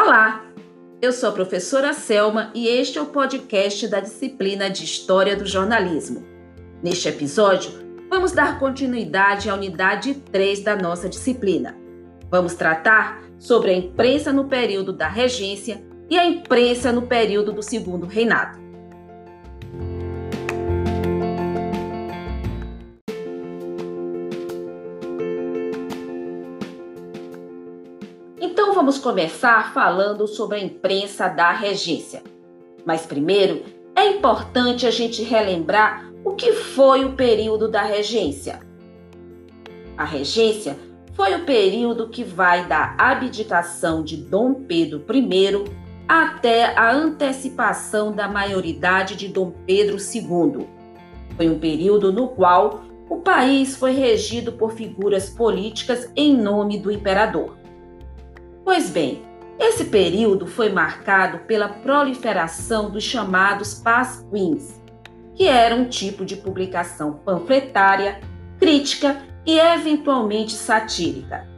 Olá, eu sou a professora Selma e este é o podcast da disciplina de História do Jornalismo. Neste episódio, vamos dar continuidade à unidade 3 da nossa disciplina. Vamos tratar sobre a imprensa no período da regência e a imprensa no período do Segundo Reinado. Vamos começar falando sobre a imprensa da regência. Mas primeiro, é importante a gente relembrar o que foi o período da regência. A regência foi o período que vai da abdicação de Dom Pedro I até a antecipação da maioridade de Dom Pedro II. Foi um período no qual o país foi regido por figuras políticas em nome do imperador. Pois bem, esse período foi marcado pela proliferação dos chamados pasquins, que era um tipo de publicação panfletária, crítica e eventualmente satírica.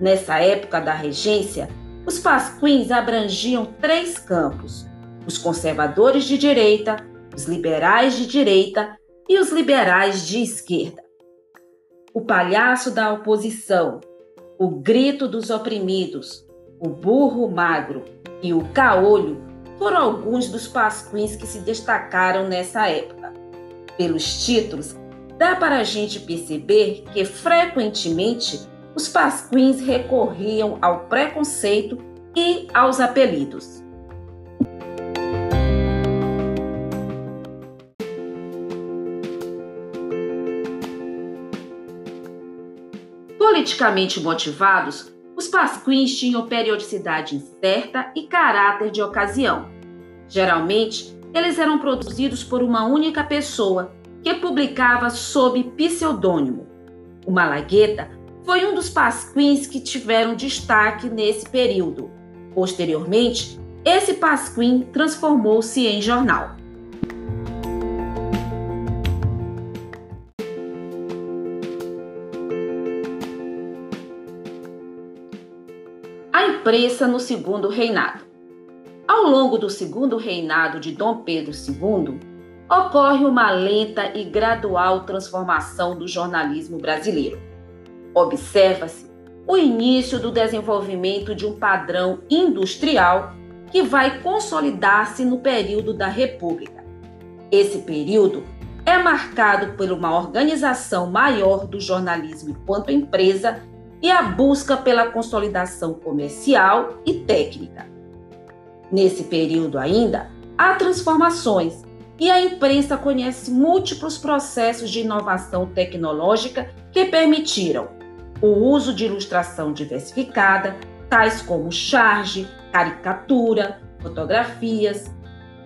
Nessa época da regência, os pasquins abrangiam três campos: os conservadores de direita, os liberais de direita e os liberais de esquerda. O palhaço da oposição, o grito dos oprimidos, o burro magro e o caolho foram alguns dos pasquins que se destacaram nessa época. Pelos títulos, dá para a gente perceber que frequentemente os pasquins recorriam ao preconceito e aos apelidos. Politicamente motivados, os pasquins tinham periodicidade incerta e caráter de ocasião. Geralmente, eles eram produzidos por uma única pessoa, que publicava sob pseudônimo. O Malagueta foi um dos pasquins que tiveram destaque nesse período. Posteriormente, esse pasquim transformou-se em jornal. A imprensa no segundo reinado. Ao longo do segundo reinado de Dom Pedro II, ocorre uma lenta e gradual transformação do jornalismo brasileiro. Observa-se o início do desenvolvimento de um padrão industrial que vai consolidar-se no período da República. Esse período é marcado por uma organização maior do jornalismo enquanto empresa e a busca pela consolidação comercial e técnica. Nesse período ainda, há transformações e a imprensa conhece múltiplos processos de inovação tecnológica que permitiram o uso de ilustração diversificada, tais como charge, caricatura, fotografias,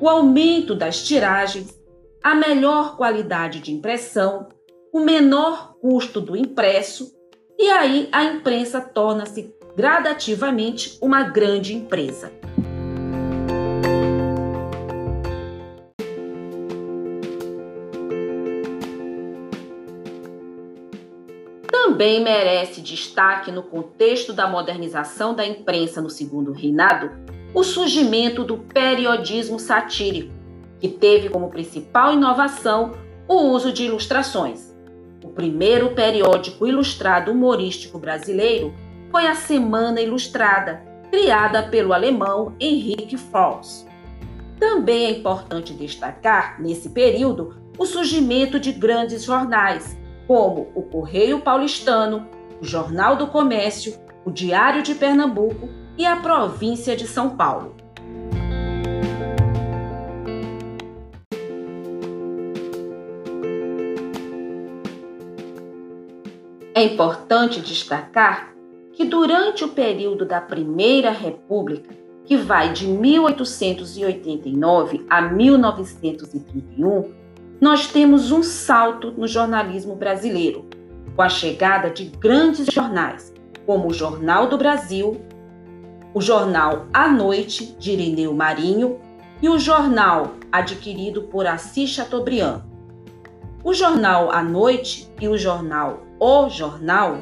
o aumento das tiragens, a melhor qualidade de impressão, o menor custo do impresso e aí a imprensa torna-se gradativamente uma grande empresa. Também merece destaque no contexto da modernização da imprensa no Segundo Reinado o surgimento do periodismo satírico, que teve como principal inovação o uso de ilustrações. Primeiro periódico ilustrado humorístico brasileiro foi a Semana Ilustrada, criada pelo alemão Henrique Frost. Também é importante destacar, nesse período, o surgimento de grandes jornais, como o Correio Paulistano, o Jornal do Comércio, o Diário de Pernambuco e a Província de São Paulo. É importante destacar que durante o período da Primeira República, que vai de 1889 a 1931, nós temos um salto no jornalismo brasileiro, com a chegada de grandes jornais, como o Jornal do Brasil, o jornal A Noite, de Irineu Marinho, e o jornal adquirido por Assis Chateaubriand. O jornal A Noite e o jornal O Jornal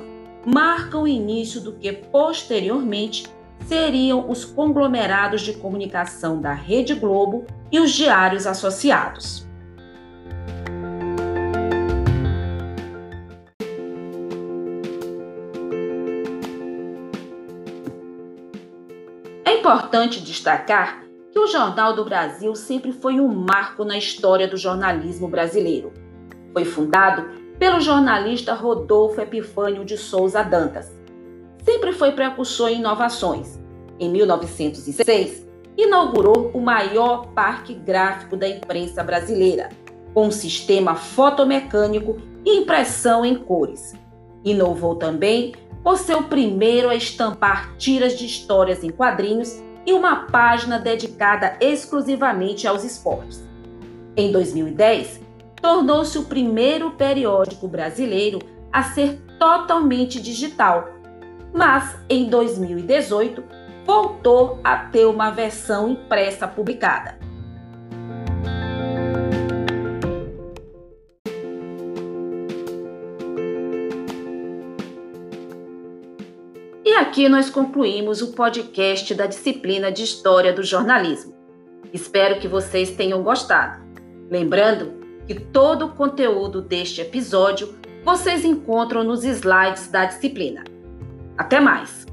marcam o início do que posteriormente seriam os conglomerados de comunicação da Rede Globo e os diários associados. É importante destacar que o Jornal do Brasil sempre foi um marco na história do jornalismo brasileiro. Foi fundado pelo jornalista Rodolfo Epifânio de Souza Dantas. Sempre foi precursor em inovações. Em 1906, inaugurou o maior parque gráfico da imprensa brasileira, com um sistema fotomecânico e impressão em cores. Inovou também por ser o primeiro a estampar tiras de histórias em quadrinhos e uma página dedicada exclusivamente aos esportes. Em 2010, tornou-se o primeiro periódico brasileiro a ser totalmente digital, mas em 2018 voltou a ter uma versão impressa publicada. E aqui nós concluímos o podcast da disciplina de História do Jornalismo. Espero que vocês tenham gostado. Lembrando que todo o conteúdo deste episódio vocês encontram nos slides da disciplina. Até mais!